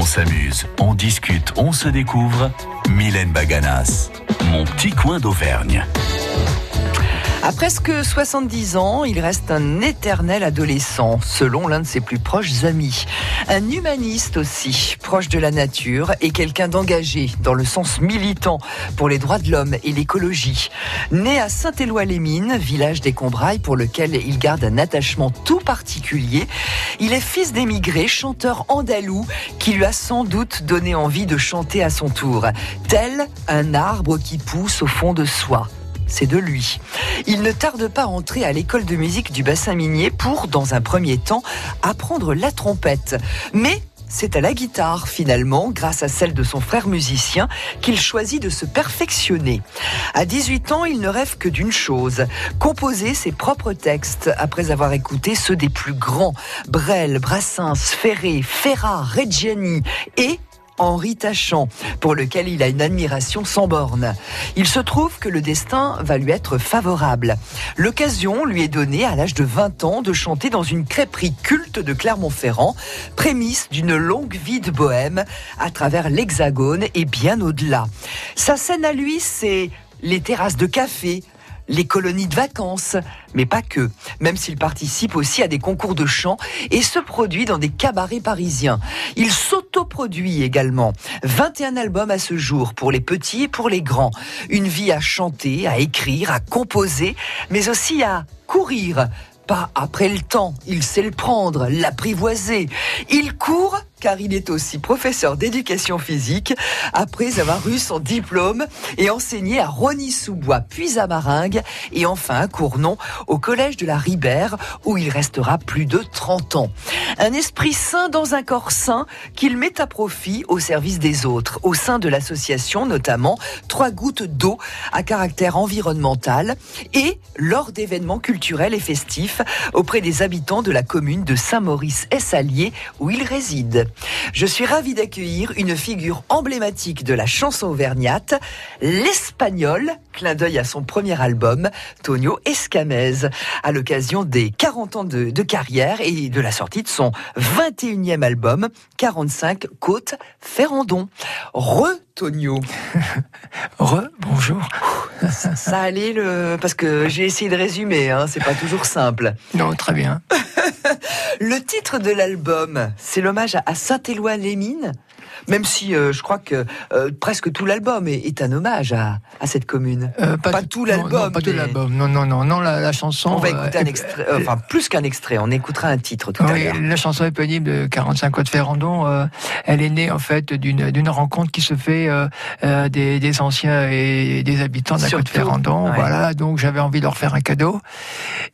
On s'amuse, on discute, on se découvre. Mylène Baganas, mon petit coin d'Auvergne. À presque 70 ans, il reste un éternel adolescent, selon l'un de ses plus proches amis. Un humaniste aussi, proche de la nature et quelqu'un d'engagé dans le sens militant pour les droits de l'homme et l'écologie. Né à Saint-Éloi-les-Mines, village des Combrailles pour lequel il garde un attachement tout particulier, il est fils d'émigrés, chanteur andalou qui lui a sans doute donné envie de chanter à son tour, tel un arbre qui pousse au fond de soi c'est de lui. Il ne tarde pas à entrer à l'école de musique du bassin minier pour, dans un premier temps, apprendre la trompette. Mais c'est à la guitare, finalement, grâce à celle de son frère musicien, qu'il choisit de se perfectionner. À 18 ans, il ne rêve que d'une chose, composer ses propres textes, après avoir écouté ceux des plus grands, Brel, Brassens, Ferré, Ferrat, Reggiani et Henri Tachant, pour lequel il a une admiration sans borne. Il se trouve que le destin va lui être favorable. L'occasion lui est donnée à l'âge de 20 ans de chanter dans une crêperie culte de Clermont-Ferrand, prémisse d'une longue vie de bohème à travers l'Hexagone et bien au-delà. Sa scène à lui, c'est les terrasses de café, les colonies de vacances, mais pas que, même s'il participe aussi à des concours de chant et se produit dans des cabarets parisiens. Il s'autoproduit également. 21 albums à ce jour pour les petits et pour les grands. Une vie à chanter, à écrire, à composer, mais aussi à courir. Pas après le temps, il sait le prendre, l'apprivoiser. Il court car il est aussi professeur d'éducation physique après avoir eu son diplôme et enseigné à Rony-sous-Bois, puis à Maringue et enfin à Cournon au collège de la Ribère où il restera plus de 30 ans. Un esprit sain dans un corps sain qu'il met à profit au service des autres, au sein de l'association notamment Trois gouttes d'eau à caractère environnemental et lors d'événements culturels et festifs auprès des habitants de la commune de Saint-Maurice-Essalier où il réside. Je suis ravie d'accueillir une figure emblématique de la chanson auvergnate, l'espagnol, clin d'œil à son premier album, Tonio Escamez, à l'occasion des 40 ans de, de, carrière et de la sortie de son 21e album, 45 Côte Ferrandon. Re Tonio. Re, bonjour. Ça, ça, allait le parce que j'ai essayé de résumer, hein, c'est pas toujours simple. Non, très bien. le titre de l'album, c'est l'hommage à Saint-Éloi-les-Mines même si euh, je crois que euh, presque tout l'album est, est, un hommage à, à cette commune. Euh, pas, pas, tout l'album. Pas tout l'album. Non, non, non, non. La, la, chanson. On va écouter un extrait. enfin, plus qu'un extrait. On écoutera un titre tout oui, à l'heure. La chanson éponyme de 45 Côte Ferrandon, elle est née en fait d'une d'une rencontre qui se fait des, des, anciens et des habitants de la Côte Ferrandon. Ouais. Voilà. Donc j'avais envie de leur faire un cadeau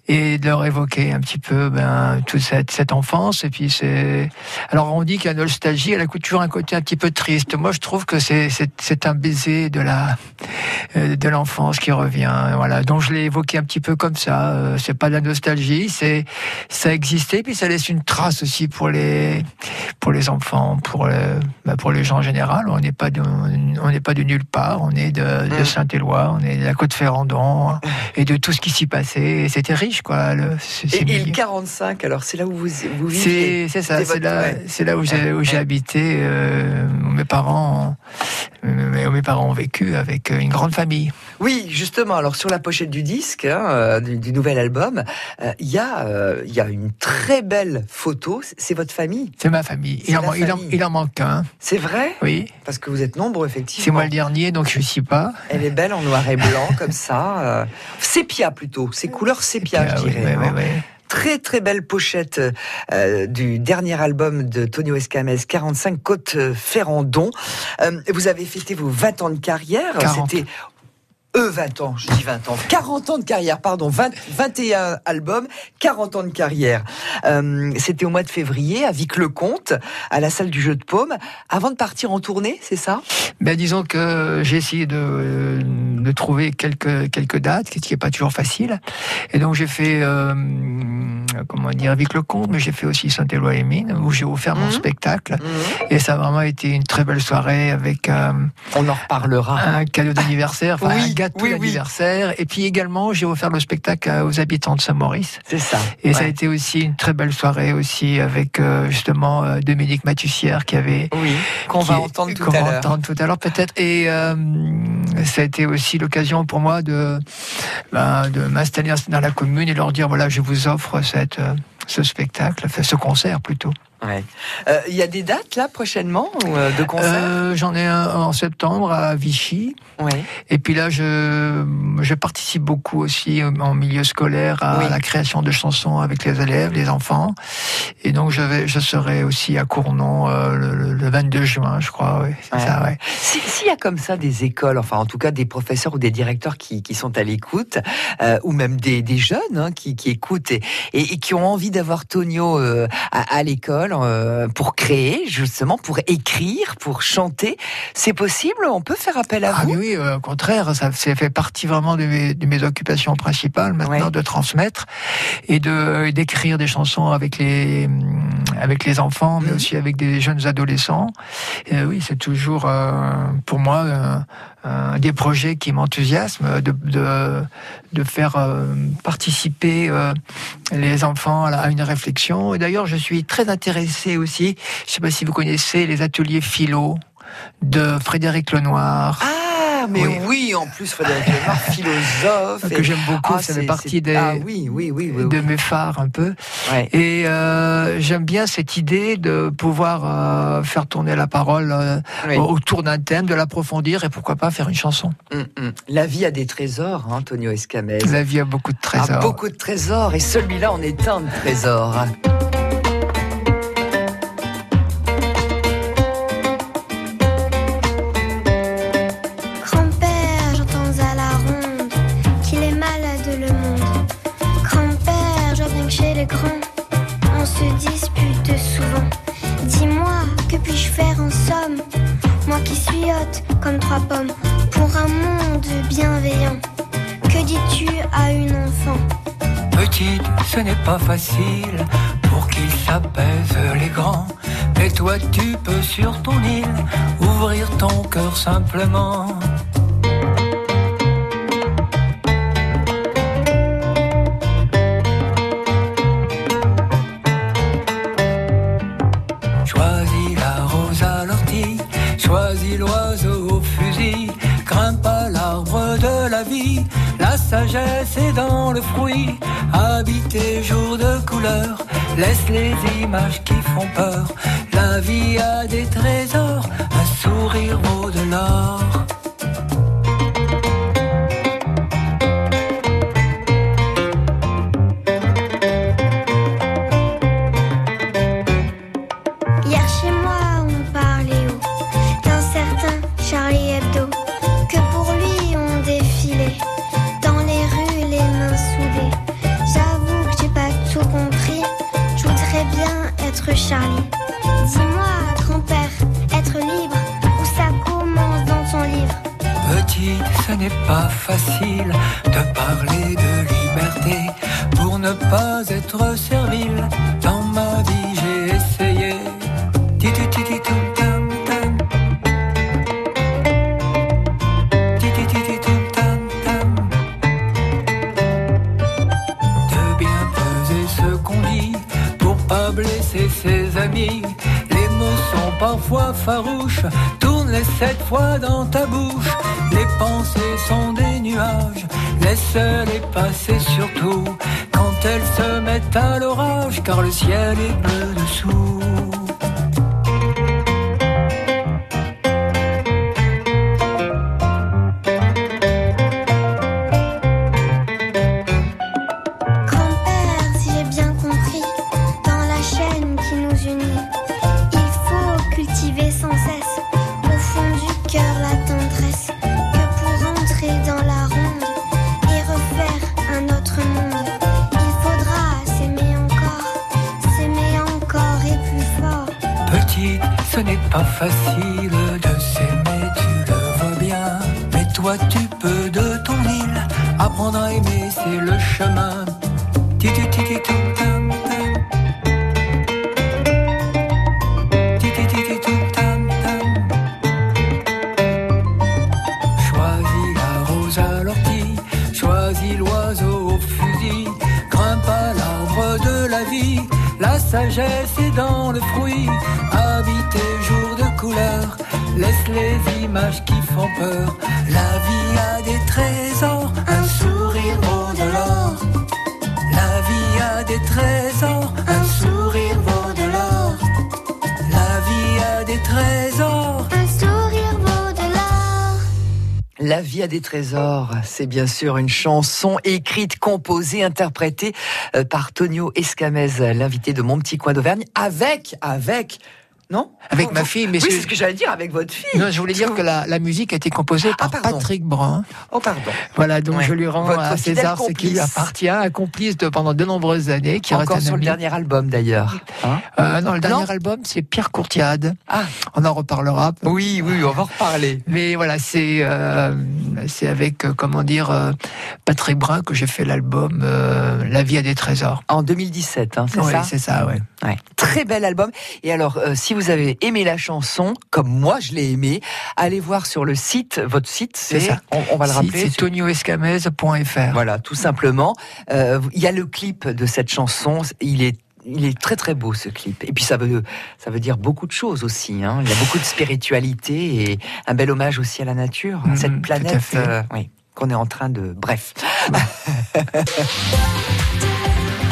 et de leur évoquer un petit peu ben, toute cette, cette enfance. Et puis c'est. Alors on dit qu'il y a nostalgie, elle a toujours un côté un petit peu triste. Moi, je trouve que c'est un baiser de la de l'enfance qui revient. Voilà, donc je l'ai évoqué un petit peu comme ça. C'est pas de la nostalgie, c'est ça existait, puis ça laisse une trace aussi pour les pour les enfants, pour le, bah pour les gens en général. On n'est pas de, on n'est pas de nulle part. On est de, de Saint-Éloi, on est de la côte Ferrandon et de tout ce qui s'y passait. C'était riche, quoi. Le, et, et le 45, alors c'est là où vous vous vivez. C'est ça, c'est là, là où j'ai où j'ai habité. Euh, mes parents, mes, mes parents ont vécu avec une grande famille. Oui, justement. Alors sur la pochette du disque, hein, du, du, nouvel album, il euh, y a il y a une très belle photo. C'est votre famille? C'est ma famille. Il en, il, en, il en, manque un. C'est vrai? Oui. Parce que vous êtes nombreux effectivement. C'est moi le dernier, donc je suis pas. Elle est belle en noir et blanc comme ça. Euh, sépia plutôt. C'est couleur sépia, je dirais. Oui, oui, hein. oui, très très belle pochette euh, du dernier album de Tonio Escamez, 45 Côte Ferrandon. Euh, vous avez fêté vos 20 ans de carrière. C'était eux 20 ans, je dis 20 ans, 40 ans de carrière, pardon, 20, 21 albums, 40 ans de carrière. Euh, C'était au mois de février à Vic-le-Comte, à la salle du jeu de paume, avant de partir en tournée, c'est ça? Ben, Disons que j'ai essayé de, de, trouver quelques, quelques dates, ce qui n'est pas toujours facile. Et donc j'ai fait, euh, comment dire, Vic-le-Comte, mais j'ai fait aussi Saint-Éloi-les-Mines, où j'ai offert mmh. mon spectacle. Mmh. Et ça a vraiment été une très belle soirée avec... Euh, On en reparlera. Un cadeau d'anniversaire, enfin, oui. un Oui, oui. d'anniversaire. Et puis également, j'ai offert le spectacle aux habitants de Saint-Maurice. C'est ça. Et ça a été aussi une très belle soirée aussi avec euh, justement euh, Dominique Mathussière qui avait Oui, qu'on va entendre tout qu'on à va l'heure. entendre tout à l'heure peut-être. Et euh, ça a été aussi l'occasion pour moi de, ben, de m'installer dans la commune et leur dire voilà, je vous offre cette, ce spectacle, enfin, ce concert plutôt. Ouais. Euh, Il y a des dates là prochainement euh, de concerts Euh, J'en ai un en septembre à Vichy. Et puis là, je, je participe beaucoup aussi en milieu scolaire à Oui. la création de chansons avec les élèves, les enfants. Et donc, je, vais, je serai aussi à Cournon le, le- le 22 juin, je crois. Oui, c'est Ouais. ça, ouais. Si- S'il y a comme ça des écoles, enfin en tout cas des professeurs ou des directeurs qui, qui sont à l'écoute, ou même des, des jeunes hein, qui, qui écoutent et, et- et qui ont envie d'avoir Tonio à, à l'école euh, pour créer, justement, pour écrire, pour chanter, c'est possible? On peut faire appel à Ah vous? oui, euh, au contraire, ça, fait partie vraiment de mes, de mes occupations principales maintenant, Ouais. de transmettre et de d'écrire des chansons avec les hum, avec les enfants, mais Mhm. aussi avec des jeunes adolescents. Et oui, c'est toujours euh, pour moi des projets qui m'enthousiasme de, faire euh, participer euh, les enfants à, une réflexion. D'ailleurs, je suis très intéressé aussi. Je sais pas si vous connaissez les ateliers philo de Frédéric Lenoir. Ah, mais oui, Oui. en plus Frédéric Lenoir, philosophe. que et- j'aime beaucoup, Ah, ça fait partie des, Ah oui, oui, oui, oui. de mes phares un peu. Ouais. Et euh, j'aime bien cette idée de pouvoir euh, faire tourner la parole euh, Oui. autour d'un thème, de l'approfondir et pourquoi pas faire une chanson. Hum, hum. La vie a des trésors, hein, Antonio Escamez. La vie a beaucoup de trésors. Ah, beaucoup de trésors, et celui-là en est un trésor. Pour un monde bienveillant. Que dis-tu à une enfant? Petite, ce n'est pas facile pour qu'ils s'apaisent les grands. Mais toi, tu peux sur ton île ouvrir ton cœur simplement. La sagesse est dans le fruit, habite tes jours de couleur, laisse les images qui font peur, la vie a des trésors, un sourire vaut de l'or. Car le ciel est bleu vois, tu peux de ton île apprendre à aimer, c'est le chemin. Choisis la rose à l'ortie, choisis l'oiseau au fusil, grimpe à l'arbre de la vie, la sagesse est dans le fruit. Laisse les images qui font peur. La vie a des trésors, un sourire vaut de l'or. La vie a des trésors, un sourire vaut de l'or. La vie a des trésors. Un sourire vaut de l'or. La vie a des trésors, c'est bien sûr une chanson écrite, composée, interprétée euh, par Tonio Escamez, l'invité de Mon Petit Coin d'Auvergne, avec, avec, non Avec ma fille, mais Oui, c'est- ce que j'allais dire, avec votre fille. Non, je voulais dire que la, la musique a été composée Ah, par. Patrick Brun. Oh, pardon. Voilà, donc Ouais. je lui rends Votre à César ce qui lui appartient, un complice de, pendant de nombreuses années, qui Encore reste sur le dernier album d'ailleurs. Hein Euh, non, le dernier album, c'est Pierre Courtiade. ah, On en reparlera. oui, oui, on va en reparler. Mais voilà, c'est euh, c'est avec, euh, comment dire, Patrick Brun que j'ai fait l'album La vie a des trésors. En 2017, hein, c'est Oui, ça c'est ça, ouais. Ouais. Très bel album. Et alors, si vous avez aimé la chanson, comme moi je l'ai aimé, allez voir sur le site, votre site, c'est ça. On, on va le rappeler. C'est tonioescamez.fr. Voilà, tout simplement. Euh, Il y a le clip de cette chanson. Il est il est très très beau ce clip. Et puis ça veut ça veut dire beaucoup de choses aussi. Hein. Il y a beaucoup de spiritualité et un bel hommage aussi à la nature, à Mhm, cette à planète euh, oui, qu'on est en train de. Bref.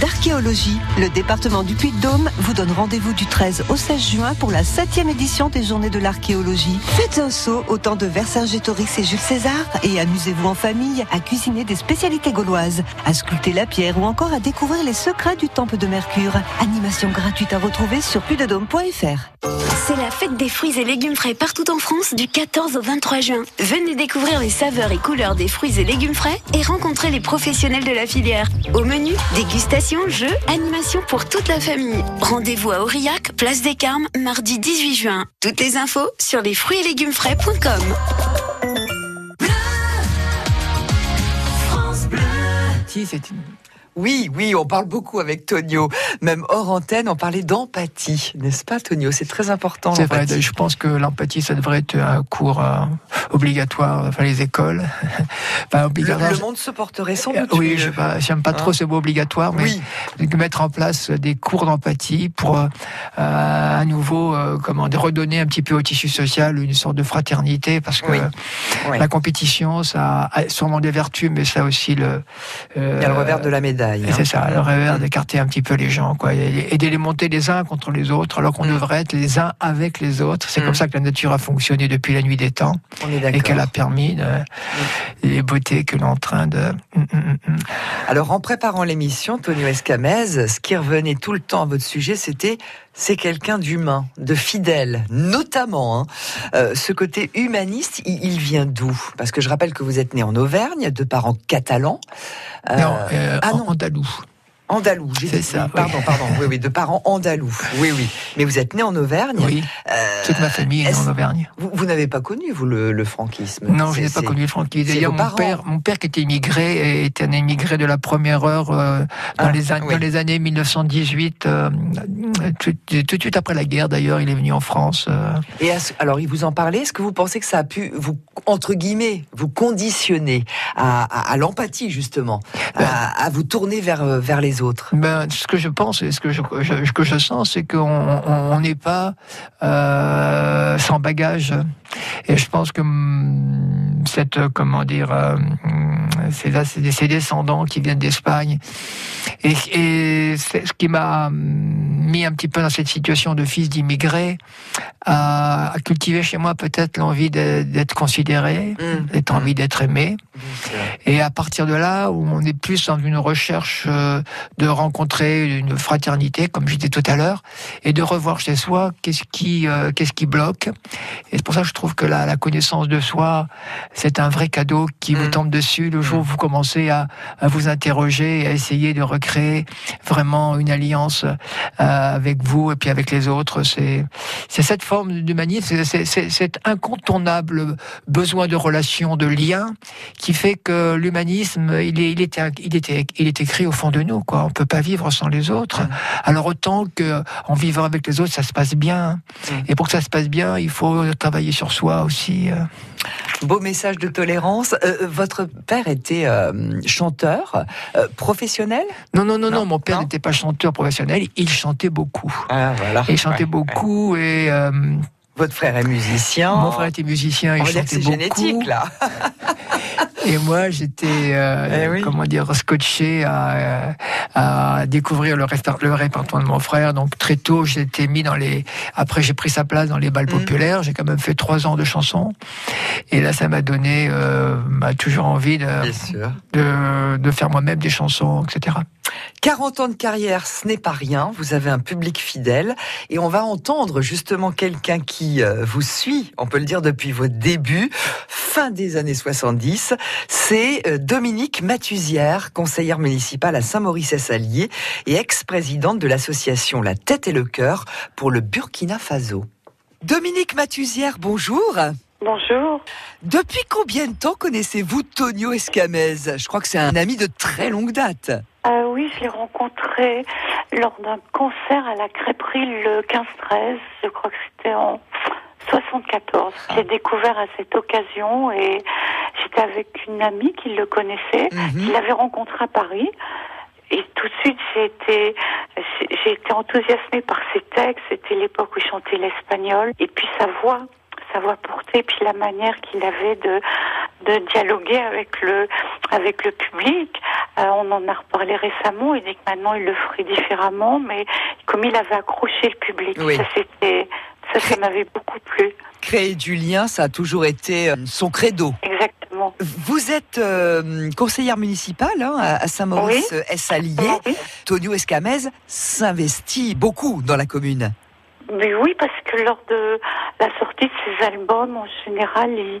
d'archéologie, le département du Puy-de-Dôme vous donne rendez-vous du 13 au 16 juin pour la 7e édition des Journées de l'archéologie. Faites un saut au temps de Vercingétorix et Jules César et amusez-vous en famille à cuisiner des spécialités gauloises, à sculpter la pierre ou encore à découvrir les secrets du temple de Mercure. Animation gratuite à retrouver sur puydedôme.fr. C'est la fête des fruits et légumes frais partout en France du 14 au 23 juin. Venez découvrir les saveurs et couleurs des fruits et légumes frais et rencontrer les professionnels de la filière. Au menu, dégustation, jeux, animation pour toute la famille. Rendez-vous à Aurillac, place des Carmes, mardi 18 juin. Toutes les infos sur les fruits et légumes frais.com. Oui, oui, on parle beaucoup avec Tonio. Même hors antenne, on parlait d'empathie, n'est-ce pas, Tonio? C'est très important. C'est vrai, je pense que l'empathie, ça devrait être un cours euh, obligatoire, enfin les écoles. Pas Le, obligatoire. le monde se porterait sans doute oui, je sais pas, j'aime pas Hein? trop ce mot obligatoire, mais Oui. de mettre en place des cours d'empathie pour euh, à nouveau euh, comment redonner un petit peu au tissu social une sorte de fraternité parce que Oui. Oui. la compétition ça a sûrement des vertus mais ça a aussi le Il y a le revers de la médaille. Hein. c'est ça, le revers d'écarter un petit peu les gens, quoi, et, de les monter les uns contre les autres, alors qu'on Mm. devrait être les uns avec les autres. C'est Mm. comme ça que la nature a fonctionné depuis la nuit des temps, On est et qu'elle a permis de, les beautés que l'on est en train de. Mm, mm, mm, mm. Alors, en préparant l'émission, Tonio Escamez, ce qui revenait tout le temps à votre sujet, c'était c'est quelqu'un d'humain, de fidèle, notamment. hein. Euh, ce côté humaniste, il, il vient d'où? Parce que je rappelle que vous êtes né en Auvergne, de parents catalans. Euh, non, euh, ah en- non. andalou. Andalou, j'ai dit. ça, oui, Pardon, pardon. Oui, oui, de parents andalous. Oui, oui. Mais vous êtes né en Auvergne. Oui, Euh, toute ma famille est en Auvergne. Vous, vous n'avez pas connu, vous, le, le franquisme? Non, je n'ai pas connu le franquisme. D'ailleurs, mon père, mon père qui était immigré, était un immigré de la première heure euh, dans, Ah, les, an- oui. dans les années 1918, euh, tout, tout de suite après la guerre. D'ailleurs, il est venu en France. euh, Et ce- alors, il vous en parlait. Est-ce que vous pensez que ça a pu vous, entre guillemets, vous conditionner à, à- à l'empathie justement, Ben. à, à vous tourner vers euh, vers les autres Ben, ce que je pense et ce que je, que je sens, c'est qu'on on- on n'est pas euh, sans bagage. Et je pense que hum, cette, euh, comment dire, euh, hum, ces, ces ces descendants qui viennent d'Espagne, et, et c'est ce qui m'a hum, mis un petit peu dans cette situation de fils d'immigré, a, a cultivé chez moi peut-être l'envie d'être considéré, Mmh. d'être envie d'être aimé. Et à partir de là, où on est plus dans une recherche euh, de rencontrer une fraternité, comme je disais tout à l'heure, et de revoir chez soi qu'est-ce qui, euh, qu'est-ce qui bloque. Et c'est pour ça que je trouve que la, la connaissance de soi, c'est un vrai cadeau qui vous Mm. tombe dessus le jour où vous commencez à, à vous interroger et à essayer de recréer vraiment une alliance euh, avec vous et puis avec les autres. C'est, cette forme d'humanisme, c'est, cet incontournable besoin de relation, de lien, qui fait que l'humanisme, il est, il était, il était, il est écrit au fond de nous. Quoi. On peut pas vivre sans les autres. Alors autant que en vivant avec les autres, ça se passe bien. Mm. Et pour que ça se passe bien, il faut travailler sur sur soi aussi. Beau message de tolérance. votre père était chanteur professionnel? Non, non, non, non, Mon père n'était pas chanteur professionnel. Il chantait beaucoup. Ah, voilà. Il chantait beaucoup et votre frère est musicien. Mon frère était musicien. Il chantait beaucoup. génétique là. Et moi, j'étais, euh, eh comment dire, scotché à, à découvrir le, le, répertoire de mon frère. Donc très tôt, j'étais mis dans les. Après, j'ai pris sa place dans les balles mm. populaires. J'ai quand même fait trois ans de chansons. Et là, ça m'a donné, euh, m'a toujours envie de, de, de faire moi-même des chansons, etc. 40 ans de carrière, ce n'est pas rien. Vous avez un public fidèle et on va entendre justement quelqu'un qui euh, vous suit, on peut le dire depuis vos débuts, fin des années 70. C'est euh, Dominique Mathusière, conseillère municipale à Saint-Maurice-Sallier et ex-présidente de l'association La Tête et le Cœur pour le Burkina Faso. Dominique Mathusière, bonjour. Bonjour. Depuis combien de temps connaissez-vous Tonio Escamez? Je crois que c'est un ami de très longue date. Ah oui, je l'ai rencontré lors d'un concert à la crêperie le 15-13. Je crois que c'était en 74. Je l'ai découvert à cette occasion et j'étais avec une amie qui le connaissait, mhm. qui l'avait rencontré à Paris. Et tout de suite, j'ai été, j'ai été enthousiasmée par ses textes. C'était l'époque où il chantait l'espagnol. Et puis sa voix, sa voix portée, puis la manière qu'il avait de, de dialoguer avec le, avec le public. Euh, on en a reparlé récemment. Il dit que maintenant il le ferait différemment, mais comme il avait accroché le public, ça c'était, ça, ça m'avait beaucoup plu. Créer du lien, ça a toujours été euh, son credo. Exactement. Vous êtes euh, conseillère municipale hein, à Saint-Maurice oui. Tonio Escamez s'investit beaucoup dans la commune. Mais oui, parce que lors de la sortie de ses albums, en général, il,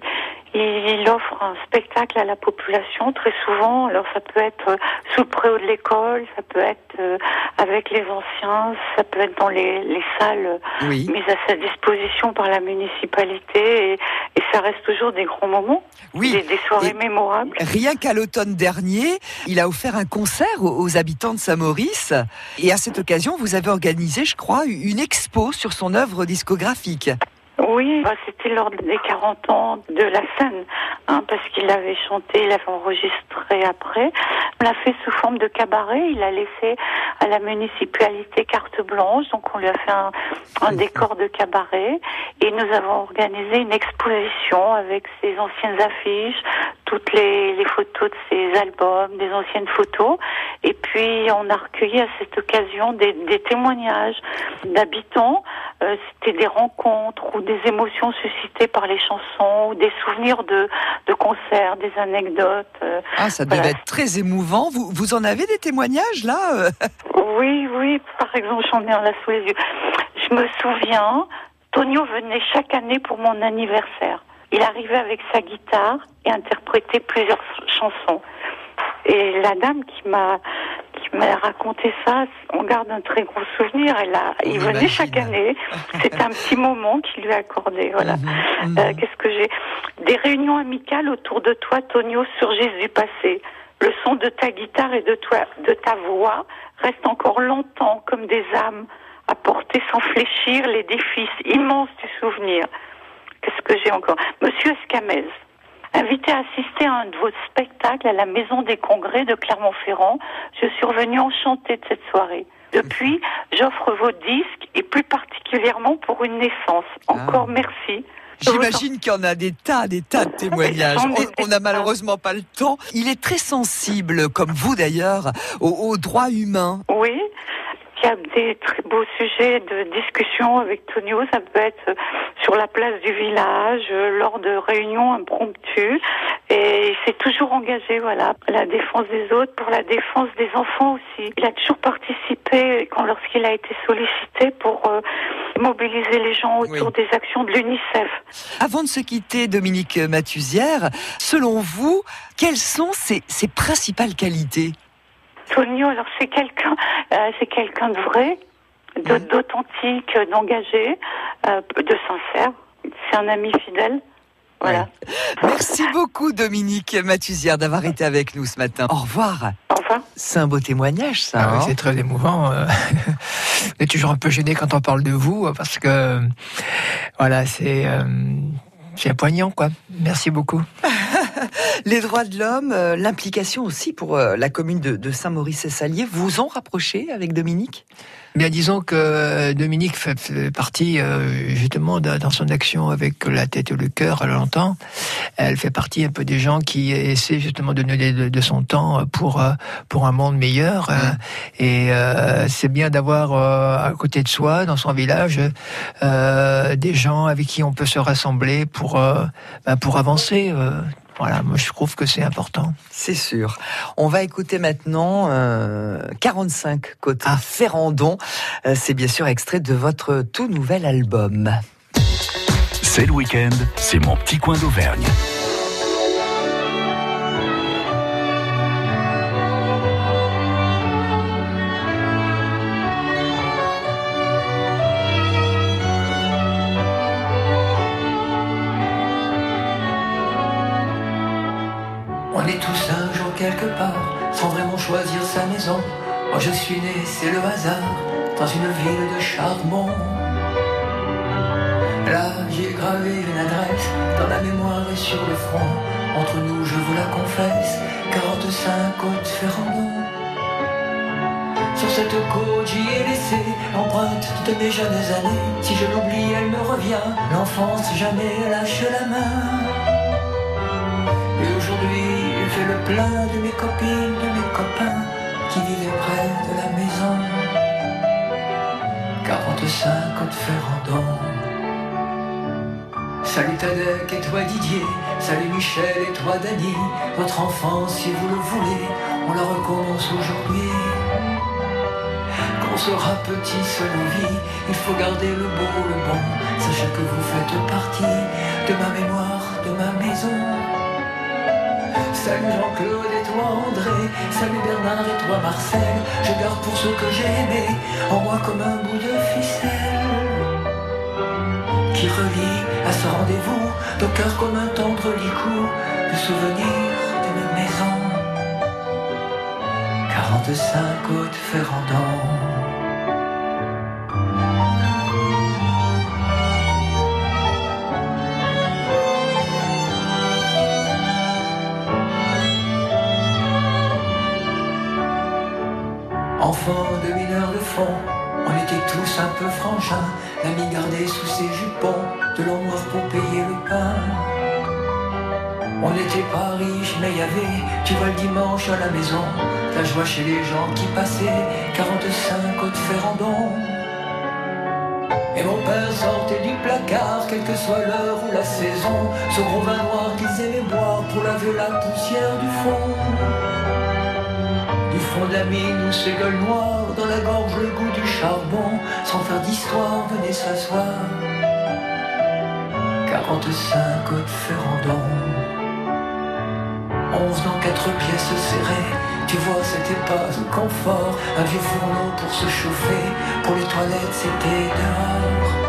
il offre un spectacle à la population très souvent. Alors ça peut être euh, sous le préau de l'école, ça peut être euh, avec les anciens, ça peut être dans les, les salles euh, mises à sa disposition par la municipalité et, et, ça reste toujours des grands moments, oui. des, des soirées mémorables. Rien qu'à l'automne dernier, il a offert un concert aux, habitants de Saint-Maurice et à cette occasion, vous avez organisé, je crois, une expo sur son œuvre discographique. Oui, bah, c'était lors des 40 ans de la scène, hein, parce qu'il avait chanté, il avait enregistré après. On l'a fait sous forme de cabaret, il a laissé à la municipalité carte blanche, donc on lui a fait un, un décor de cabaret, et nous avons organisé une exposition avec ses anciennes affiches, toutes les, les photos de ses albums, des anciennes photos, et puis on a recueilli à cette occasion des, des témoignages d'habitants, euh, c'était des rencontres ou des émotions suscitées par les chansons ou des souvenirs de, de concerts, des anecdotes. Euh, ah, ça devait être très émouvant. Vous, vous en avez des témoignages là euh? Oui, oui. Par exemple, j'en ai un là sous les yeux. Je me souviens, Tonio venait chaque année pour mon anniversaire. Il arrivait avec sa guitare et interprétait plusieurs chansons. Et la dame qui m'a qui m'a raconté ça, on garde un très gros souvenir. Elle a, il venait chaque année. C'est un petit moment qu'il lui a accordé. Voilà. Mhm, euh, mhm. Qu'est-ce que j'ai? Des réunions amicales autour de toi, Tonio, surgissent du passé. Le son de ta guitare et de toi, de ta voix reste encore longtemps comme des âmes à porter sans fléchir l'édifice immense du souvenir. Qu'est-ce que j'ai encore Monsieur Escamez, invité à assister à un de vos spectacles à la Maison des Congrès de Clermont-Ferrand, je suis revenue enchantée de cette soirée. Depuis, j'offre vos disques et plus particulièrement pour une naissance. Encore ah. merci. J'imagine qu'il y en a des tas, des tas de témoignages. On n'a malheureusement pas le temps. Il est très sensible, comme vous d'ailleurs, aux, droits humains. Oui, il y a des très beaux sujets de discussion avec Tonio. Ça peut être sur la place du village, lors de réunions impromptues. Et il s'est toujours engagé, voilà, pour la défense des autres, pour la défense des enfants aussi. Il a toujours participé quand lorsqu'il a été sollicité pour euh, mobiliser les gens autour des actions de l'UNICEF. Avant de se quitter, Dominique Mathusière, selon vous, quelles sont ses, ses principales qualités? Tonio, alors c'est quelqu'un, euh, c'est quelqu'un de vrai, d'authentique, d'engagé, euh, de sincère. C'est un ami fidèle. Voilà. Merci beaucoup Dominique Mathusière d'avoir été avec nous ce matin. Au revoir. Au revoir. C'est un beau témoignage ça. Ah hein c'est très émouvant. Euh. on est toujours un peu gêné quand on parle de vous parce que voilà, c'est c'est poignant, quoi. Merci beaucoup. les droits de l'homme, euh, l'implication aussi pour euh, la commune de, Saint-Maurice et Salier, vous ont rapproché avec Dominique? Bien, disons que Dominique fait, partie euh, justement dans son action avec la tête et le cœur, elle l'entend. Elle fait partie un peu des gens qui essaient justement de donner de, son temps pour pour un monde meilleur. Et c'est bien d'avoir à côté de soi, dans son village, des gens avec qui on peut se rassembler pour ben, pour avancer. Voilà, moi je trouve que c'est important. C'est sûr. On va écouter maintenant 45 euh, côtes à Ferrandon. Euh, c'est bien sûr extrait de votre tout nouvel album. C'est le week-end, c'est mon petit coin d'Auvergne. Moi je suis né, c'est le hasard, dans une ville de Charbon. Là j'ai gravé une adresse, dans la mémoire et sur le front. Entre nous, je vous la confesse, 45 côtes Ferrandon. Sur cette côte, j'y ai laissé l'empreinte de mes jeunes années. Si je l'oublie, elle me revient. L'enfance jamais lâche la main. Le plein de mes copines, de mes copains qui vivait près de la maison. 45 côte Ferrandon. Salut Tadek et toi Didier, salut Michel et toi Dany. Votre enfance, si vous le voulez, on la recommence aujourd'hui. Quand on sera petit seul en vie, il faut garder le beau, le bon. Sachez que vous faites partie de ma mémoire, de ma maison. Salut Jean-Claude et toi André, salut Bernard et toi Marcel, je garde pour ceux que j'ai aimés, en moi comme un bout de ficelle. Qui relie à ce rendez-vous, nos cœurs comme un tendre licou, de souvenirs d'une maison. 45 côtes Ferrandon. De mineurs de fond. On était tous un peu frangins, l'ami gardé sous ses jupons, de l'eau pour payer le pain. On n'était pas riches, mais y avait, tu vois le dimanche à la maison, la joie chez les gens qui passaient, 45 côtes Ferrandon. Et mon père sortait du placard, quelle que soit l'heure ou la saison, ce gros vin noir qu'ils aimaient boire pour laver la poussière du fond fond de la mine où ses gueules noires, dans la gorge le goût du charbon, sans faire d'histoire, venez s'asseoir. 45 côtes Ferrandon. Onze dans quatre pièces serrées, tu vois c'était pas un confort, un vieux fourneau pour se chauffer, pour les toilettes c'était dehors.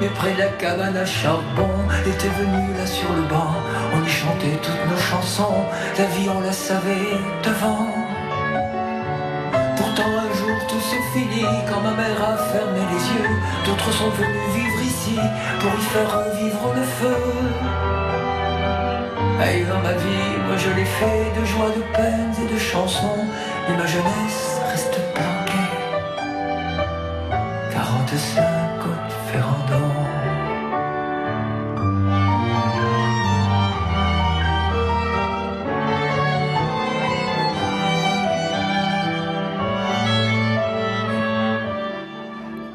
Mais près de la cabane à charbon, était venu là sur le banc, on y chantait toutes nos chansons, la vie on la savait devant un jour tout s'est fini quand ma mère a fermé les yeux. D'autres sont venus vivre ici pour y faire revivre le feu. Et dans ma vie, moi je l'ai fait de joie, de peines et de chansons. Et ma jeunesse reste planquée. 45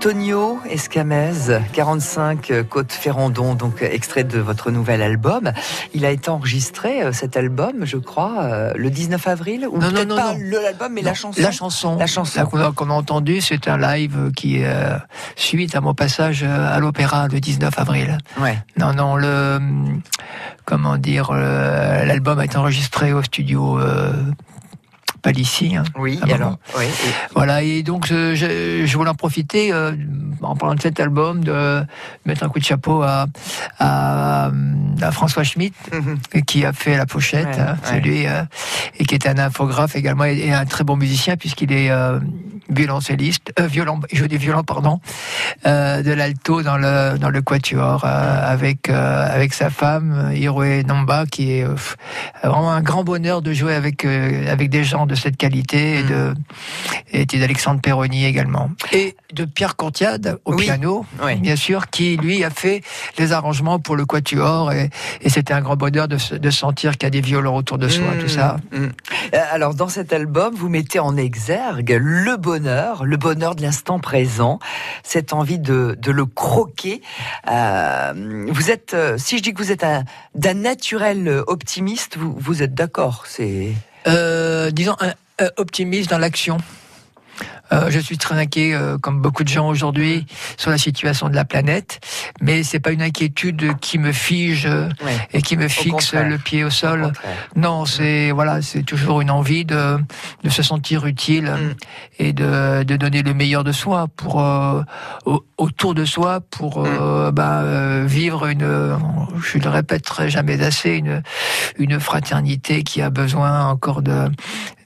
Tonio Escamez, 45 euh, Côte Ferrandon, donc euh, extrait de votre nouvel album. Il a été enregistré, euh, cet album, je crois, le 19 avril ou non, non, pas l'album, mais la chanson. La chanson. La chanson. qu'on a, entendu, c'est un live qui est suite à mon passage à l'opéra le 19 avril. Ouais. Non, non, le comment dire, l'album a été enregistré au studio Palissy. Hein, oui, alors. Oui, Voilà, et donc je, je, voulais en profiter, euh, en parlant de cet album, de mettre un coup de chapeau à, à, François Schmitt, mhm. qui a fait la pochette, hein, c'est lui, euh, et qui est un infographe également, et, un très bon musicien, puisqu'il est euh, violoncelliste, violon, je dis violon, pardon, de l'alto dans le dans le quatuor avec avec sa femme Hiroe Namba, qui est vraiment un grand bonheur de jouer avec avec des gens de cette qualité et de et d'Alexandre Perroni également et de Pierre Courtiade au piano, bien sûr, qui lui a fait les arrangements pour le quatuor et, et c'était un grand bonheur de, de sentir qu'il y a des violons autour de soi, tout ça. Mmh, mmh. Alors dans cet album, vous mettez en exergue le bonheur le bonheur de l'instant présent, cette envie de, le croquer. Euh, vous êtes, euh, si je dis que vous êtes d'un naturel optimiste, vous, vous êtes d'accord C'est euh, disons un, optimiste dans l'action. Euh, je suis très inquiet, euh, comme beaucoup de gens aujourd'hui, sur la situation de la planète, mais c'est pas une inquiétude qui me fige et qui me fixe le pied au sol. non, c'est voilà, c'est toujours une envie de, de se sentir utile mm. et de, de donner le meilleur de soi pour euh, autour de soi pour mm. bah, vivre une, je le répéterai jamais assez, une une fraternité qui a besoin encore de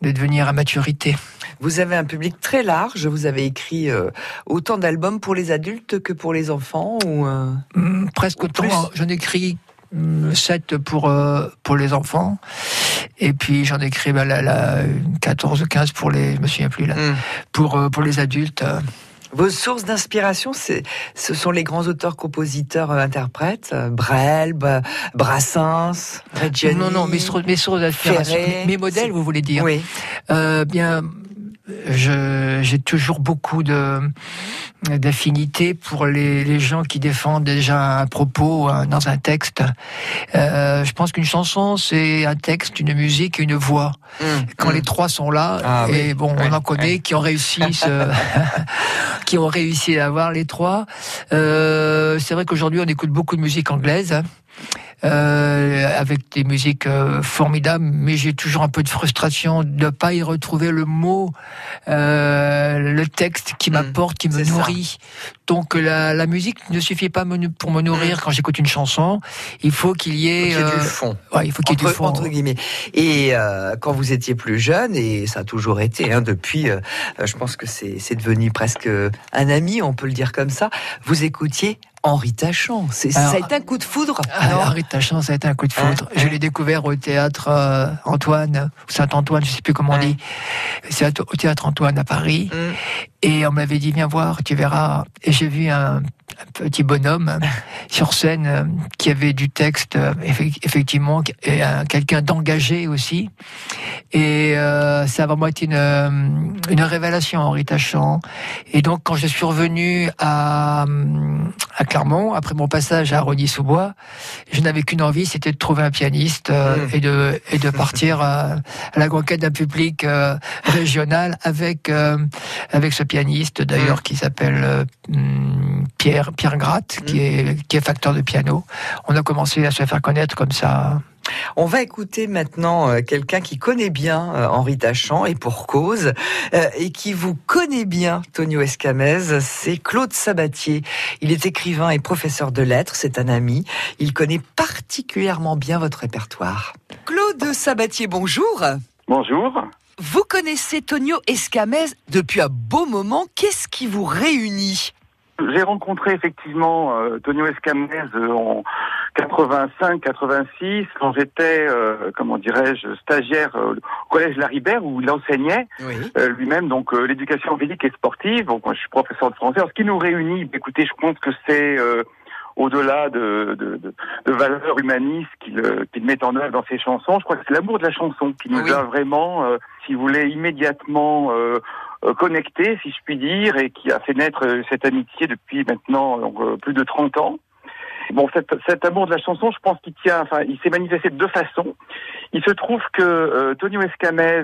de devenir à maturité. Vous avez un public très large. Vous avez écrit euh, autant d'albums pour les adultes que pour les enfants ou euh, mm, Presque autant. J'en écris 7 mm, pour, euh, pour les enfants. Et puis j'en écris bah, la, la, 14 ou 15 pour les, je me souviens plus là, mm. pour, pour les adultes. Vos sources d'inspiration, ce sont les grands auteurs, compositeurs, interprètes, Brel, Brassens, Reggiani. Non, non, mes, mes sources d'inspiration, mes, modèles, vous voulez dire. Oui. bien, j'ai toujours beaucoup de d'affinité pour les, les, gens qui défendent déjà un propos dans un texte. Euh, je pense qu'une chanson, c'est un texte, une musique, une voix. Mmh, Quand mmh. les trois sont là, ah et bon, on en connaît qui ont réussi, qui ont réussi à avoir les trois. Euh, c'est vrai qu'aujourd'hui, on écoute beaucoup de musique anglaise. Euh, avec des musiques euh, formidables, mais j'ai toujours un peu de frustration de ne pas y retrouver le mot, euh, le texte qui hmm, m'apporte, qui me nourrit. Donc la, la, musique ne suffit pas pour me nourrir hmm. quand j'écoute une chanson. Il faut qu'il y ait, du fond. Ouais, il faut qu'il y ait du fond. Entre guillemets. Et quand vous étiez plus jeune, et ça a toujours été, hein, depuis, je pense que c'est devenu presque un ami, on peut le dire comme ça. Vous écoutiez Henri ça a été un coup de foudre ah, Henri Tachant, ça a été un coup de foudre. Je l'ai découvert au théâtre euh, Antoine, ou Saint-Antoine, je ne sais plus comment on dit. C'est au théâtre Antoine à Paris. Mm. Et on m'avait dit, viens voir, tu verras. Et j'ai vu un, petit bonhomme sur scène euh, qui avait du texte, euh, effectivement, et quelqu'un d'engagé aussi. Et ça a vraiment été une, une révélation, Henri Tachant. Et donc, quand je suis revenu à, à Clermont, après mon passage à Rogny-sous-Bois, je n'avais qu'une envie, c'était de trouver un pianiste euh, mmh. et de et de partir à, la conquête d'un public euh, régional avec euh, avec ce pianiste d'ailleurs mmh. qui s'appelle hmm, Pierre Pierre Gratte, qui est qui est facteur de piano. On a commencé à se faire connaître comme ça. On va écouter maintenant euh, quelqu'un qui connaît bien euh, Henri Tachant et pour cause, euh, et qui vous connaît bien, Tonio Escamez, c'est Claude Sabatier. Il est écrivain et professeur de lettres, c'est un ami. Il connaît particulièrement bien votre répertoire. Claude Sabatier, bonjour. Bonjour. Vous connaissez Tonio Escamez depuis un beau moment. Qu'est-ce qui vous réunit? J'ai rencontré effectivement euh, Tonio Escamez euh, en 85-86 quand j'étais, euh, comment dirais-je, stagiaire au collège Laribert où il enseignait lui-même donc l'éducation physique et sportive. Donc moi je suis professeur de français. Alors, ce qui nous réunit, écoutez, je pense que c'est au-delà de, de, de, valeurs humanistes qu'il qu'il met en œuvre dans ses chansons. Je crois que c'est l'amour de la chanson qui nous a vraiment, si vous voulez, immédiatement euh, connecté, si je puis dire, et qui a fait naître euh, cette amitié depuis maintenant donc, euh, plus de 30 ans. Bon, cet, cet, amour de la chanson, je pense qu'il tient, enfin, il s'est manifesté de deux façons. Il se trouve que euh, Tonio Escamez,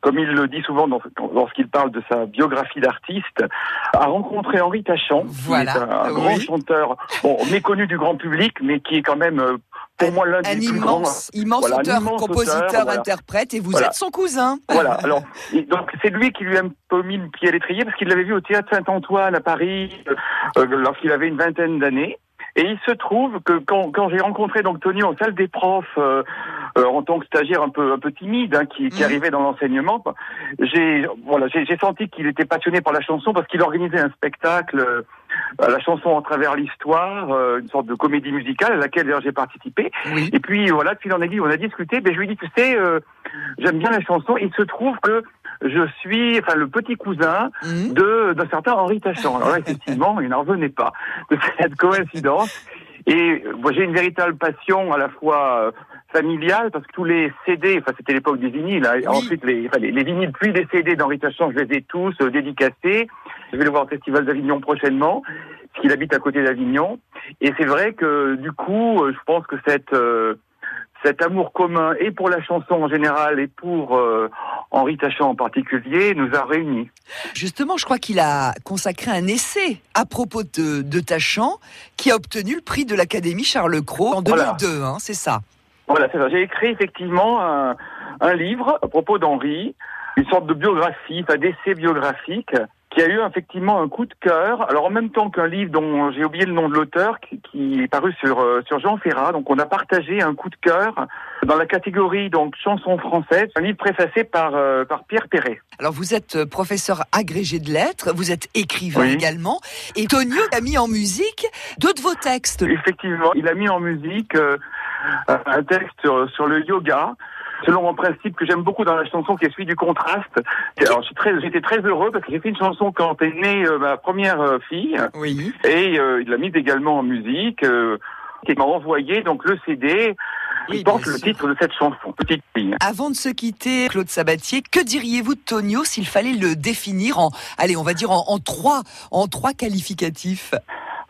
comme il le dit souvent dans, lorsqu'il parle de sa biographie d'artiste, a rencontré Henri Tachant, qui est un, grand chanteur, bon, méconnu du grand public, mais qui est quand même pour moi l'un des plus grands. Immense auteur, compositeur, interprète, et vous êtes son cousin. Voilà. Alors, donc c'est lui qui lui a un peu mis le pied à l'étrier parce qu'il l'avait vu au théâtre Saint-Antoine à Paris euh, lorsqu'il avait une vingtaine d'années. Et il se trouve que quand, quand j'ai rencontré donc Tony en salle des profs euh, euh, en tant que stagiaire un peu un peu timide hein, qui, qui mhm. arrivait dans l'enseignement, j'ai voilà j'ai senti qu'il était passionné par la chanson parce qu'il organisait un spectacle euh, la chanson à travers l'histoire, une sorte de comédie musicale à laquelle j'ai participé. Et puis voilà, depuis l'an aiguille, on a discuté. Ben je lui ai dit, tu sais, j'aime bien la chanson. Il se trouve que je suis enfin le petit cousin mhm. de d'un certain Henri Tachant. Alors là, effectivement, il n'en revenait pas de cette coïncidence. Et moi, j'ai une véritable passion à la fois euh, familiale, parce que tous les CD, enfin c'était l'époque des vinyles, hein, ensuite les, enfin, les, les, vinyles puis les CD d'Henri Tachant, je les ai tous euh, dédicacés. Je vais le voir au Festival d'Avignon prochainement, puisqu'il habite à côté d'Avignon. Et c'est vrai que du coup, euh, je pense que cette cet amour commun et pour la chanson en général et pour euh, Henri Tachant en particulier nous a réunis. Justement, je crois qu'il a consacré un essai à propos de, de Tachant qui a obtenu le prix de l'Académie Charles Cros en 2002, hein, c'est ça Voilà, c'est ça. J'ai écrit effectivement un, un livre à propos d'Henri, une sorte de biographie, un d'essai biographique qui a eu effectivement un coup de cœur. Alors en même temps qu'un livre dont j'ai oublié le nom de l'auteur, qui, est paru sur euh, sur Jean Ferrat. Donc on a partagé un coup de cœur dans la catégorie donc chanson française, un livre préfacé par euh, par Pierre Perret. Alors vous êtes euh, professeur agrégé de lettres, vous êtes écrivain également, et Tonio a mis en musique deux de vos textes? Effectivement, il a mis en musique un texte sur le yoga selon un principe que j'aime beaucoup dans la chanson, qui est celui du contraste. Alors, j'étais très, heureux parce que j'ai fait une chanson quand est née euh, ma première euh, fille. Oui. Et euh, il l'a mise également en musique. qui m'a envoyé donc le CD qui porte le titre de cette chanson, Petite fille. Avant de se quitter, Claude Sabatier, que diriez-vous de Tonio s'il fallait le définir en, allez, on va dire en, trois, en trois qualificatifs?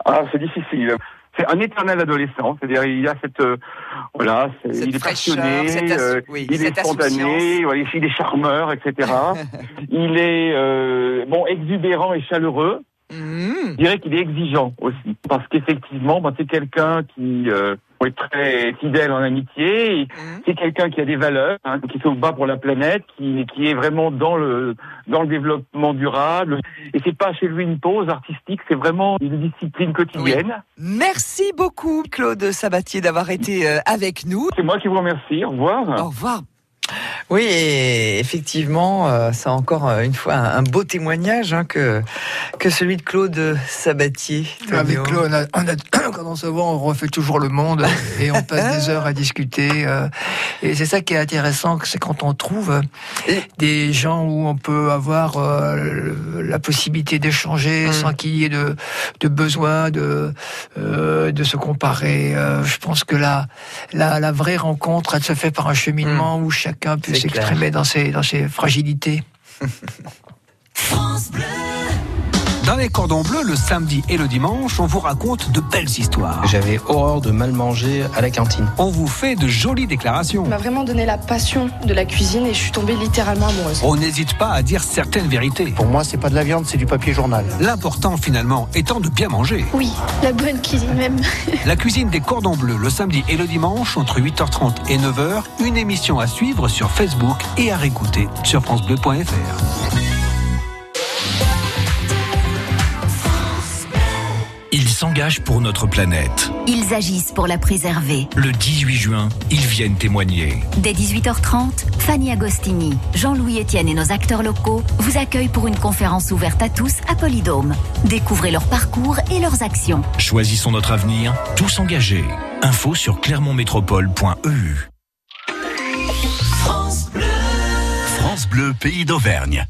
Ah, c'est difficile c'est un éternel adolescent. C'est-à-dire, il a cette, euh, voilà, il est passionné, euh, il est spontané, il est charmeur, etc. il est euh, bon, exubérant et chaleureux. Mmh. Je dirais qu'il est exigeant aussi, parce qu'effectivement, c'est quelqu'un qui est très fidèle en amitié. Mmh. C'est quelqu'un qui a des valeurs, hein, qui se bat pour la planète, qui, qui est vraiment dans le dans le développement durable. Et c'est pas chez lui une pause artistique, c'est vraiment une discipline quotidienne. Merci beaucoup Claude Sabatier d'avoir été euh, avec nous. C'est moi qui vous remercie. Au revoir. Au revoir. Oui, et effectivement, euh, c'est encore euh, une fois un, beau témoignage hein, que, que celui de Claude Sabatier. Avec Claude, on a, quand on se voit, on refait toujours le monde et on passe des heures à discuter. Euh, et c'est ça qui est intéressant, c'est quand on trouve des gens où on peut avoir la possibilité d'échanger mm. sans qu'il y ait de, de besoin de, de se comparer. je pense que la, la, la vraie rencontre, elle se fait par un cheminement mm. où chacun peut s'exprimer dans ses, dans ses fragilités. France Bleu. Dans les cordons bleus, le samedi et le dimanche, on vous raconte de belles histoires. J'avais horreur de mal manger à la cantine. On vous fait de jolies déclarations. On m'a vraiment donné la passion de la cuisine et je suis tombée littéralement amoureuse. On n'hésite pas à dire certaines vérités. Pour moi, c'est pas de la viande, c'est du papier journal. L'important finalement étant de bien manger. Oui, la bonne cuisine même. la cuisine des cordons bleus le samedi et le dimanche entre 8h30 et 9h, une émission à suivre sur Facebook et à réécouter sur francebleu.fr. s'engagent pour notre planète. Ils agissent pour la préserver. Le 18 juin, ils viennent témoigner. Dès 18h30, Fanny Agostini, Jean-Louis Etienne et nos acteurs locaux vous accueillent pour une conférence ouverte à tous à Polydôme. Découvrez leur parcours et leurs actions. Choisissons notre avenir, tous engagés. Info sur clermontmétropole.eu. France Bleu. France Bleu, pays d'Auvergne.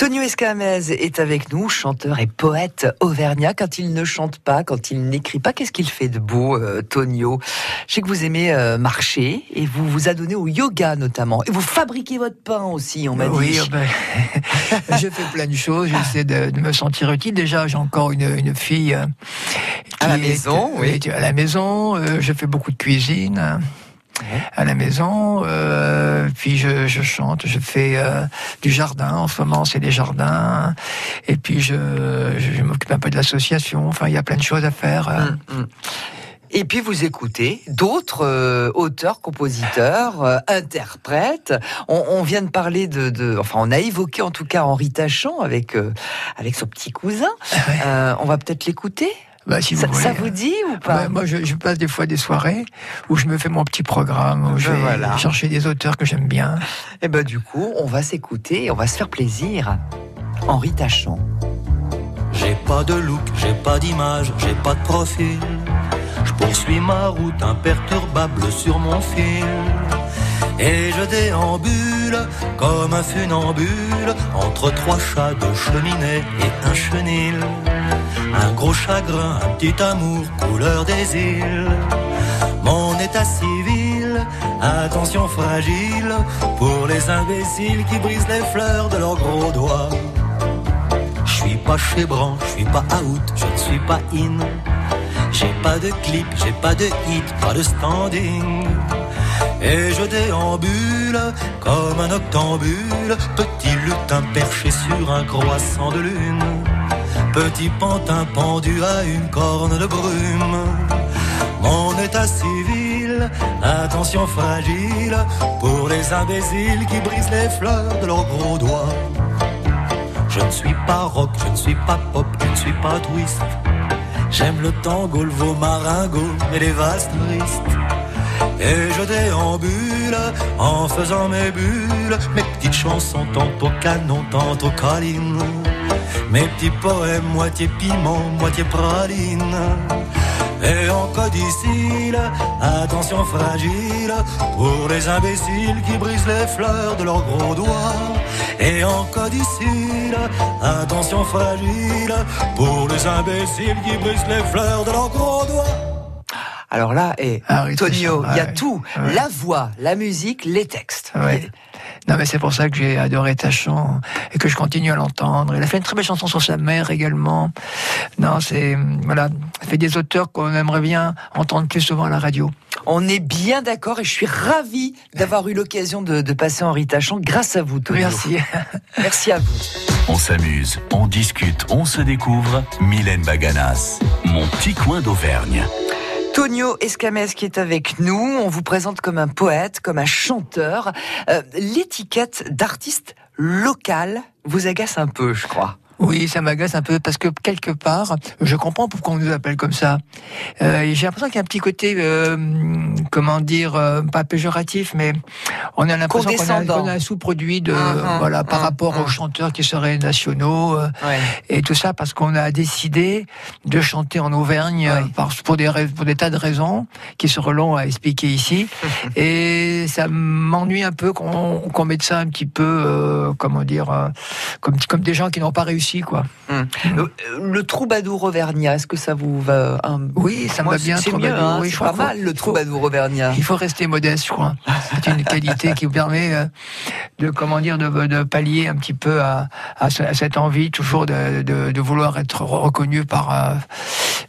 Tonio Escamez est avec nous, chanteur et poète auvergnat. Quand il ne chante pas, quand il n'écrit pas, qu'est-ce qu'il fait de beau, euh, Tonio? Je sais que vous aimez euh, marcher et vous vous adonnez au yoga notamment. Et vous fabriquez votre pain aussi, on m'a dit. Oui, oh ben, je fais plein de choses. J'essaie de, me sentir utile. Déjà, j'ai encore une, fille euh, à la maison. oui. À la maison, je fais beaucoup de cuisine à la maison. Euh, puis je, je, chante, je fais euh, du jardin. En ce moment, c'est des jardins. Et puis je, je, m'occupe un peu de l'association. Enfin, il y a plein de choses à faire. Hum, hum. Et puis vous écoutez d'autres euh, auteurs, compositeurs, euh, interprètes. On, vient de parler de, enfin on a évoqué en tout cas Henri Tachant avec euh, avec son petit cousin. Ah on va peut-être l'écouter? Bah, si ça, vous ça, vous dit ou pas bah, Moi, je, passe des fois des soirées où je me fais mon petit programme, où je ben vais chercher des auteurs que j'aime bien. Et ben du coup, on va s'écouter, on va se faire plaisir. Henri Tachant. J'ai pas de look, j'ai pas d'image, j'ai pas de profil. Je poursuis ma route imperturbable sur mon fil. Et je déambule comme un funambule entre trois chats de cheminée et un chenil. Un gros chagrin, un petit amour, couleur des îles. Mon état civil, attention fragile pour les imbéciles qui brisent les fleurs de leurs gros doigts. Je suis pas chez Bran, je suis pas out, je ne suis pas in. J'ai pas de clip, j'ai pas de hit, pas de standing. Et je déambule comme un octambule, petit lutin perché sur un croissant de lune. Petit pantin pendu à une corne de brume. Mon état civil, attention fragile pour les imbéciles qui brisent les fleurs de leurs gros doigts. Je ne suis pas rock, je ne suis pas pop, je ne suis pas twist. J'aime le tango, le veau maringo et les vastes tristes. Et je déambule en faisant mes bulles, mes petites chansons tantôt canon, tantôt câline. Mes petits poèmes, moitié piment, moitié praline. Et en codicile, attention fragile, pour les imbéciles qui brisent les fleurs de leurs gros doigts. Et en codicile, attention fragile, pour les imbéciles qui brisent les fleurs de leurs gros doigts. Alors là, et ah Tonio, il y a tout, la voix, la musique, les textes. Non, mais c'est pour ça que j'ai adoré Tachant et que je continue à l'entendre. Il a fait une très belle chanson sur sa mère également. Non, c'est voilà, il fait des auteurs qu'on aimerait bien entendre plus souvent à la radio. On est bien d'accord et je suis ravi d'avoir eu l'occasion de, passer Henri Tachant grâce à vous, Tonio. Merci. Merci à vous. On s'amuse, on discute, on se découvre. Mylène Baganas, mon petit coin d'Auvergne. Tonio Escamès qui est avec nous. On vous présente comme un poète, comme un chanteur. Euh, l'étiquette d'artiste local vous agace un peu, je crois. Oui, ça m'agace un peu parce que quelque part, je comprends pourquoi on nous appelle comme ça. Euh, J'ai l'impression qu'il y a un petit côté, euh, comment dire, euh, pas péjoratif, mais on a l'impression qu'on a, un sous-produit de, uh-huh. voilà, par uh-huh. rapport aux chanteurs qui seraient nationaux euh, et tout ça parce qu'on a décidé de chanter en Auvergne pour des pour des tas de raisons qui seront longs à expliquer ici. et ça m'ennuie un peu qu'on mette ça un petit peu, euh, comment dire, comme comme des gens qui n'ont pas réussi quoi. Hum. Le, troubadour auvergnat, est-ce que ça vous va Oui, ça me va bien. C'est mieux, hein, oui, pas mal le troubadour auvergnat. Il faut rester modeste, je crois. C'est une qualité qui vous permet euh, de comment dire de, pallier un petit peu à, cette envie toujours de, vouloir être reconnu par, euh,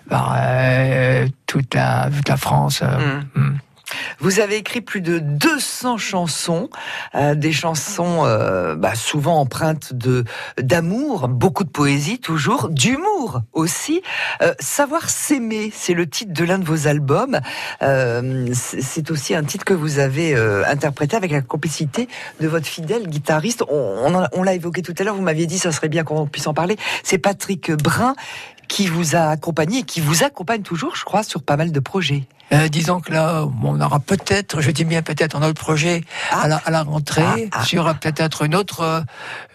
par euh, toute, la, toute la France. Hum. Vous avez écrit plus de 200 chansons, euh, des chansons euh, bah, souvent empreintes de d'amour, beaucoup de poésie toujours, d'humour aussi. Euh, Savoir s'aimer, c'est le titre de l'un de vos albums. c'est aussi un titre que vous avez interprété avec la complicité de votre fidèle guitariste. On, on l'a évoqué tout à l'heure. Vous m'aviez dit, ça serait bien qu'on puisse en parler. C'est Patrick Brun qui vous a accompagné et qui vous accompagne toujours, je crois, sur pas mal de projets. Euh, disons que là, on aura peut-être, je dis bien peut-être, un autre projet à, la, à, la, rentrée ah, ah. sur peut-être une autre, euh,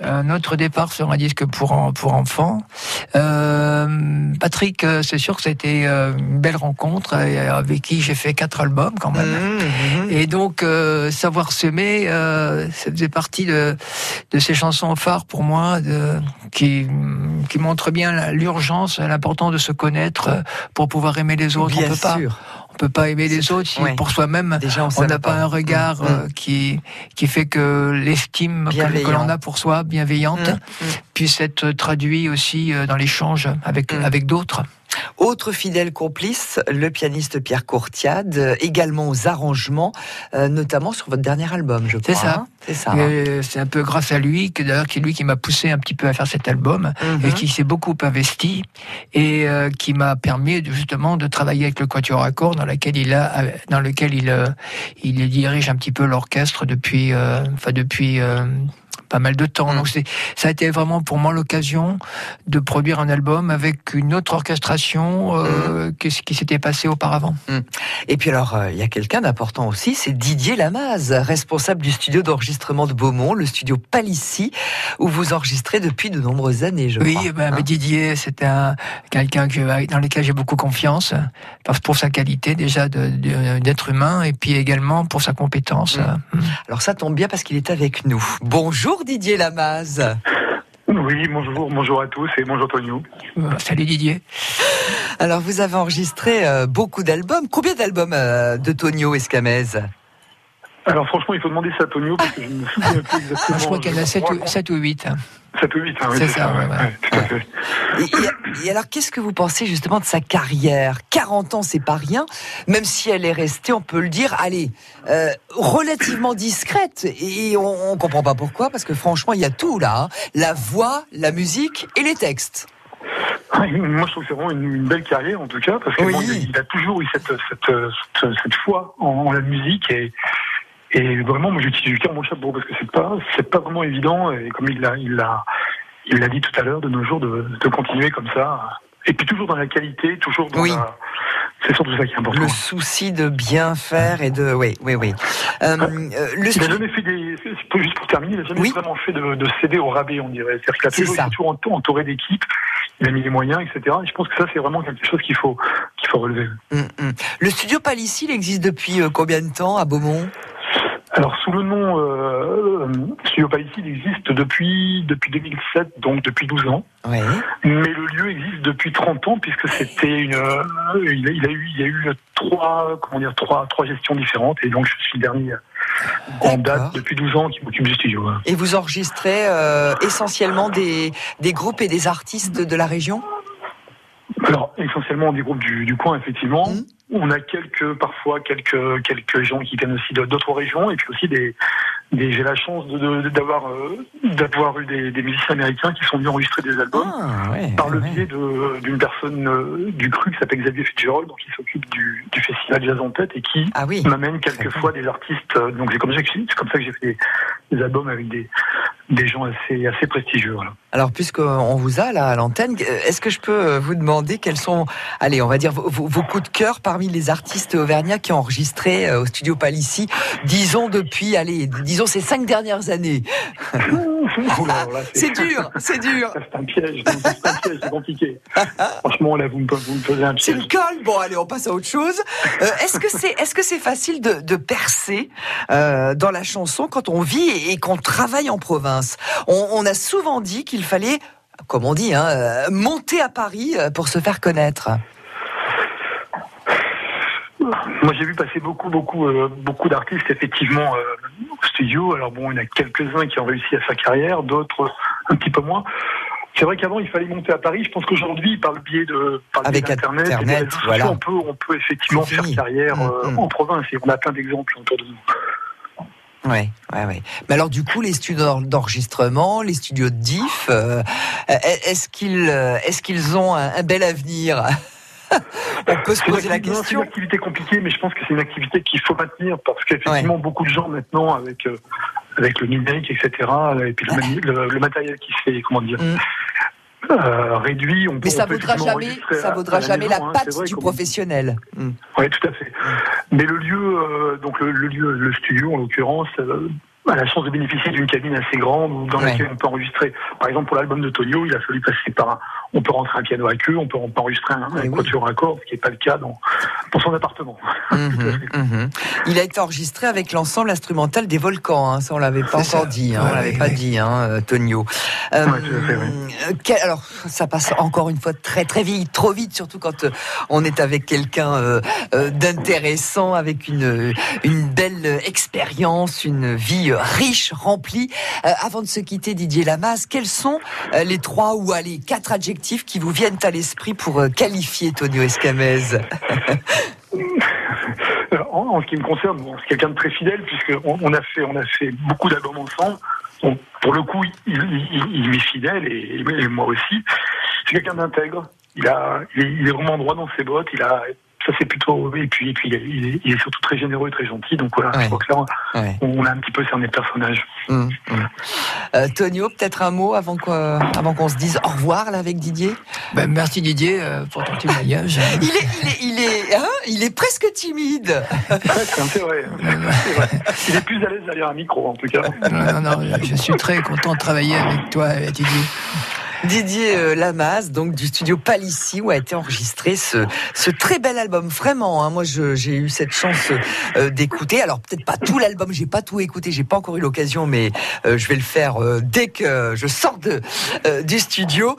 un autre départ sur un disque pour pour enfants. Euh, Patrick, euh, c'est sûr que ça a été une belle rencontre avec qui j'ai fait quatre albums quand même. Mmh, mmh. Et donc savoir s'aimer, ça faisait partie de de ces chansons phares pour moi, de, qui qui montrent bien l'urgence, l'importance de se connaître pour pouvoir aimer les autres. Bien on peut sûr. pas on peut pas aimer les autres si pour soi-même on n'a pas, un regard mm. euh, qui qui fait que l'estime que, l'on a pour soi bienveillante mm. Mm. puisse être traduit aussi euh, dans l'échange avec avec d'autres. Autre fidèle complice, le pianiste Pierre Courtiade, euh, également aux arrangements, euh, notamment sur votre dernier album, je crois. C'est ça. hein C'est ça. Euh, C'est un peu grâce à lui que d'ailleurs qui lui qui m'a poussé un petit peu à faire cet album Mhm. et qui s'est beaucoup investi et euh, qui m'a permis de- justement de travailler avec le Quatuor à cordes dans lequel il a dans lequel il il dirige un petit peu l'orchestre depuis euh, enfin depuis pas mal de temps. Donc c'est, ça a été vraiment pour moi l'occasion de produire un album avec une autre orchestration euh, que ce qui s'était passé auparavant. Et puis alors, euh, il y a quelqu'un d'important aussi, c'est Didier Lamaze, responsable du studio d'enregistrement de Beaumont, le studio Palissy, où vous enregistrez depuis de nombreuses années, je Oui, crois. ben, mais hein. Didier, c'est un quelqu'un que, dans lequel j'ai beaucoup confiance, parce pour sa qualité déjà d'être humain et puis également pour sa compétence. Mm. Alors ça tombe bien parce qu'il est avec nous. Bonjour Didier Lamaze. Oui, bonjour, bonjour à tous et bonjour Tonio. Euh, Salut Didier. Alors vous avez enregistré euh, beaucoup d'albums. Combien d'albums euh, de Tonio Escamez? Alors franchement, il faut demander ça à Tonio parce que je ne me souviens plus exactement. Je crois qu'il y en a 7 crois ou, 7 ou 8. 7 ou 8, hein, oui, C'est ça, ça, ouais, ouais, ouais. ouais, tout à fait. et, et- alors qu'est-ce que vous pensez justement de sa carrière? 40 ans, c'est pas rien, même si elle est restée, on peut le dire, allez, euh, relativement discrète. Et on, on comprend pas pourquoi, parce que franchement, il y a tout là. hein. La voix, la musique et les textes. Ah, Moi, je trouve que c'est vraiment une, une belle carrière, en tout cas, parce que Oui. bon, il, il a toujours eu cette, cette, cette, cette foi en, en la musique et, et vraiment, moi, j'utilise du cœur mon chapeau parce que c'est pas, c'est pas vraiment évident et comme il l'a, il l'a, il l'a dit tout à l'heure, de nos jours, de, de continuer comme ça. Et puis toujours dans la qualité, toujours dans Oui. la, c'est surtout ça qui est important. Le souci de bien faire et de, oui, oui, oui. Euh, euh, le Il n'a jamais fait des. Juste pour terminer, il n'a jamais Oui. vraiment fait de, de CD au rabais, on dirait. C'est-à-dire qu'il a toujours, ça. toujours ent- entouré d'équipes, il a mis les moyens, etc. Et je pense que ça, c'est vraiment quelque chose qu'il faut, qu'il faut relever. Hum, hum. Le studio Palissy, il existe depuis euh, combien de temps à Beaumont? Alors, sous le nom euh, Studio Palissy, il existe depuis, depuis 2007, donc depuis 12 ans. Oui. Mais le lieu existe depuis 30 ans, puisque c'était une. euh, il, a, il a eu, il y a eu trois, comment dire, trois, trois gestions différentes. Et donc, je suis le dernier en date depuis 12 ans qui m'occupe du studio. Et vous enregistrez euh, essentiellement des, des groupes et des artistes de la région? Essentiellement des groupes du, du coin, effectivement. On a quelques, parfois, quelques, quelques gens qui viennent aussi d'autres régions, et puis aussi des, des j'ai la chance de- de- d'avoir, euh, d'avoir eu des, des musiciens américains qui sont venus enregistrer des albums par le biais de- d'une personne euh, du cru qui s'appelle Xavier Fitzgerald, donc qui s'occupe du, du festival Jazz en tête et qui m'amène quelquefois des artistes. euh, Donc c'est comme ça que j'ai- c'est comme ça que j'ai fait des, des albums avec des, des gens assez, assez prestigieux. Voilà. Alors, puisqu'on vous a là à l'antenne, est-ce que je peux euh, vous demander quels sont, allez, on va dire, vos, coups de cœur parmi les artistes auvergnats qui ont enregistré euh, au studio Palissy, disons depuis, allez, disons ces cinq dernières années? C'est dur, c'est dur. C'est un piège, c'est c'est compliqué. Franchement, là, vous me, vous me posez un C'est piège. une colle. Bon, allez, on passe à autre chose. Euh, est-ce que c'est, est-ce que c'est facile de, de percer euh, dans la chanson quand on vit et, et qu'on travaille en province? On, on a souvent dit qu'il fallait, comme on dit, hein, euh, monter à Paris euh, pour se faire connaître. Moi, j'ai vu passer beaucoup, beaucoup, euh, beaucoup d'artistes effectivement euh, au studio. Alors bon, il y en a quelques-uns qui ont réussi à faire carrière, d'autres un petit peu moins. C'est vrai qu'avant, il fallait monter à Paris. Je pense qu'aujourd'hui, par le biais de par le biais Avec d'Internet, et des Internet, sociaux, on peut, on peut effectivement faire carrière euh, en province. Et on a plein d'exemples autour de nous. Ouais, ouais, ouais. Mais alors, du coup, les studios d'enregistrement, les studios de diff, euh, est-ce qu'ils, euh, est-ce qu'ils ont un, un bel avenir? On peut se poser la non, C'est question. une activité compliquée, mais je pense que c'est une activité qu'il faut maintenir parce qu'effectivement, beaucoup de gens maintenant, avec, euh, avec le numérique, etc., et puis le, mani- le- le matériel qui se fait, comment dire, euh, réduit, on peut Mais ça peut vaudra jamais, ça vaudra jamais maison, la hein, patte vrai, du comme- professionnel. Oui, tout à fait. Mais le lieu, euh, donc le, le lieu, le studio en l'occurrence, euh, a la chance de bénéficier d'une cabine assez grande dans Ouais. laquelle on peut enregistrer. Par exemple, pour l'album de Tonio, il a fallu passer par un, on peut rentrer un piano à queue, on peut, enregistrer un, un quatuor à cordes, ce qui n'est pas le cas dans, dans son appartement. Mhm, mhm. Il a été enregistré avec l'ensemble instrumental des Volcans. Hein. Ça, on l'avait pas encore dit. Hein. on l'avait pas dit, hein, Tonio. Euh, alors, ça passe encore une fois très très vite, trop vite, surtout quand euh, on est avec quelqu'un euh, d'intéressant, avec une une belle expérience, une vie riche, remplie. avant de se quitter, Didier Lamas, quels sont les trois ou allez quatre adjectifs qui vous viennent à l'esprit pour qualifier Tonio Escamez? En, ce qui me concerne, c'est quelqu'un de très fidèle puisqu'on on a fait, on a fait beaucoup d'albums ensemble. pour le coup, il, est fidèle et, moi aussi. C'est quelqu'un d'intègre. Il a, il est, vraiment droit dans ses bottes. Il a, ça c'est plutôt et puis et puis il est, surtout très généreux et très gentil donc voilà je crois que là on, a un petit peu cerné le personnage. Hum, hum. Euh, Tonio peut-être un mot avant qu'on avant qu'on se dise au revoir là avec Didier? Ben, merci Didier euh, pour ton témoignage. Il est il est il est, hein, il est presque timide. C'est vrai, vrai, il est plus à l'aise derrière un micro en tout cas. Non, non, non, je suis très content de travailler avec toi Didier Didier euh, Lamaze, donc du studio Palissy, où a été enregistré ce, ce très bel album. Vraiment, hein, moi j'ai eu cette chance euh, d'écouter. Alors peut-être pas tout l'album, j'ai pas tout écouté, j'ai pas encore eu l'occasion, mais euh, je vais le faire dès que je sors de, du studio.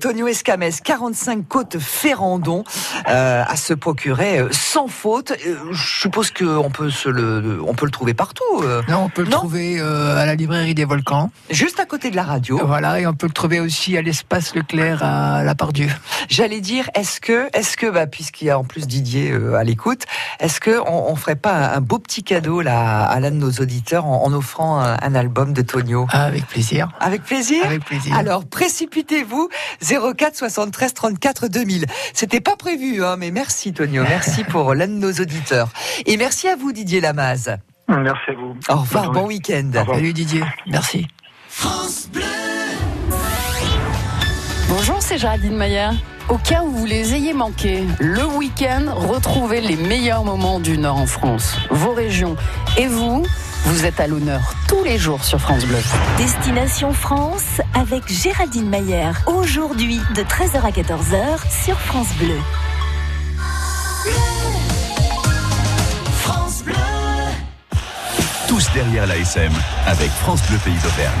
Tonio Escames, 45 côtes Ferrandon, à se procurer sans faute. je suppose qu'on peut se le, on peut le trouver partout. non, on peut le trouver à la librairie des Volcans, juste à côté de la radio. Voilà, et on peut le trouver aussi à l'espace Leclerc à la Pardieu. J'allais dire, est-ce que, est-ce que, bah, puisqu'il y a en plus Didier euh, à l'écoute, est-ce que on, ferait pas un, beau petit cadeau là à l'un de nos auditeurs en, offrant un, album de Tonio? Avec plaisir. Avec plaisir? Avec plaisir. Alors précipitez-vous 04 73 34 2000. C'était pas prévu, hein, mais merci Tonio, merci pour l'un de nos auditeurs et merci à vous Didier Lamaze. Merci à vous. Au revoir, bon week-end. Salut Didier, merci. Bonjour, c'est Géraldine Mayer. Au cas où vous les ayez manqués, le week-end, retrouvez les meilleurs moments du Nord en France, vos régions et vous. Vous êtes à l'honneur tous les jours sur France Bleu. Destination France avec Géraldine Mayer. Aujourd'hui de 13h à 14h sur France Bleu. France Bleu. Tous derrière l'ASM avec France Bleu Pays d'Auvergne.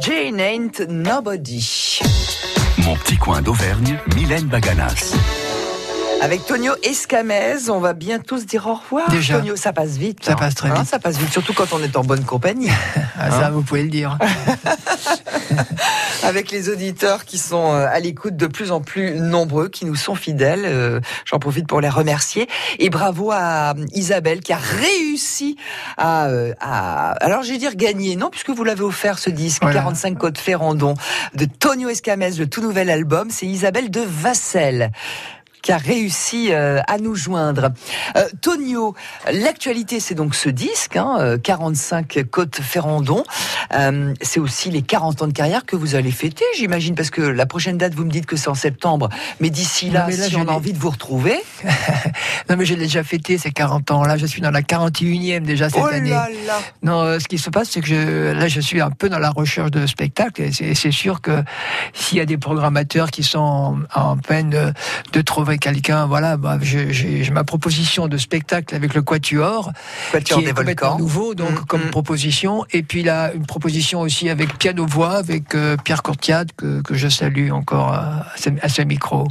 Jane Ain't Nobody. Mon petit coin d'Auvergne, Mylène Baganas. Avec Tonio Escamez, on va bientôt se dire au revoir. Déjà. Tonio, ça passe vite. Ça hein. passe très Hein, vite. ça passe vite, surtout quand on est en bonne compagnie. Ah, ça, Hein vous pouvez le dire. Avec les auditeurs qui sont euh, à l'écoute de plus en plus nombreux, qui nous sont fidèles. euh, J'en profite pour les remercier. Et bravo à euh, Isabelle qui a réussi à, à alors je vais dire gagner, non, puisque vous l'avez offert ce disque, Voilà. 45 Côtes Ferrandon, de Tonio Escamez, le tout nouvel album. C'est Isabelle de Vassel qui a réussi euh, à nous joindre. Euh, Tonio, l'actualité, c'est donc ce disque, hein, euh, 45 Côte Ferrandon. Euh, c'est aussi les 40 ans de carrière que vous allez fêter, j'imagine, parce que la prochaine date, vous me dites que c'est en septembre. Mais d'ici là, mais là, si on a envie de vous retrouver... Non, mais j'ai déjà fêté ces 40 ans. Là, je suis dans la 41e déjà cette oh année. là là Non, ce qui se passe, c'est que je, là, je suis un peu dans la recherche de spectacles. Et c'est, sûr que s'il y a des programmateurs qui sont en, en peine de, de trouver quelqu'un, voilà, bah, j'ai, ma proposition de spectacle avec le Quatuor, Quatuor qui des est complètement Volcans. nouveau, donc Mm, comme mm. proposition. Et puis là, une proposition aussi avec piano-voix, avec euh, Pierre Courtiade, que, que je salue encore à, ce, à ce micro.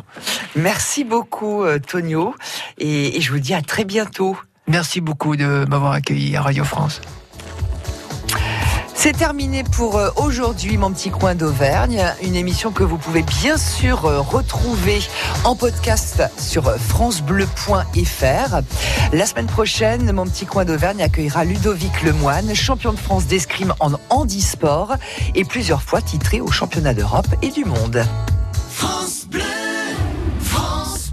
Merci beaucoup, euh, Tonio. Et, et je vous dis à très bientôt. Merci beaucoup de m'avoir accueilli à Radio France. C'est terminé pour euh, aujourd'hui, mon petit coin d'Auvergne. Une émission que vous pouvez bien sûr euh, retrouver en podcast sur FranceBleu.fr. La semaine prochaine, mon petit coin d'Auvergne accueillera Ludovic Lemoine, champion de France d'escrime en handisport et plusieurs fois titré au championnat d'Europe et du monde.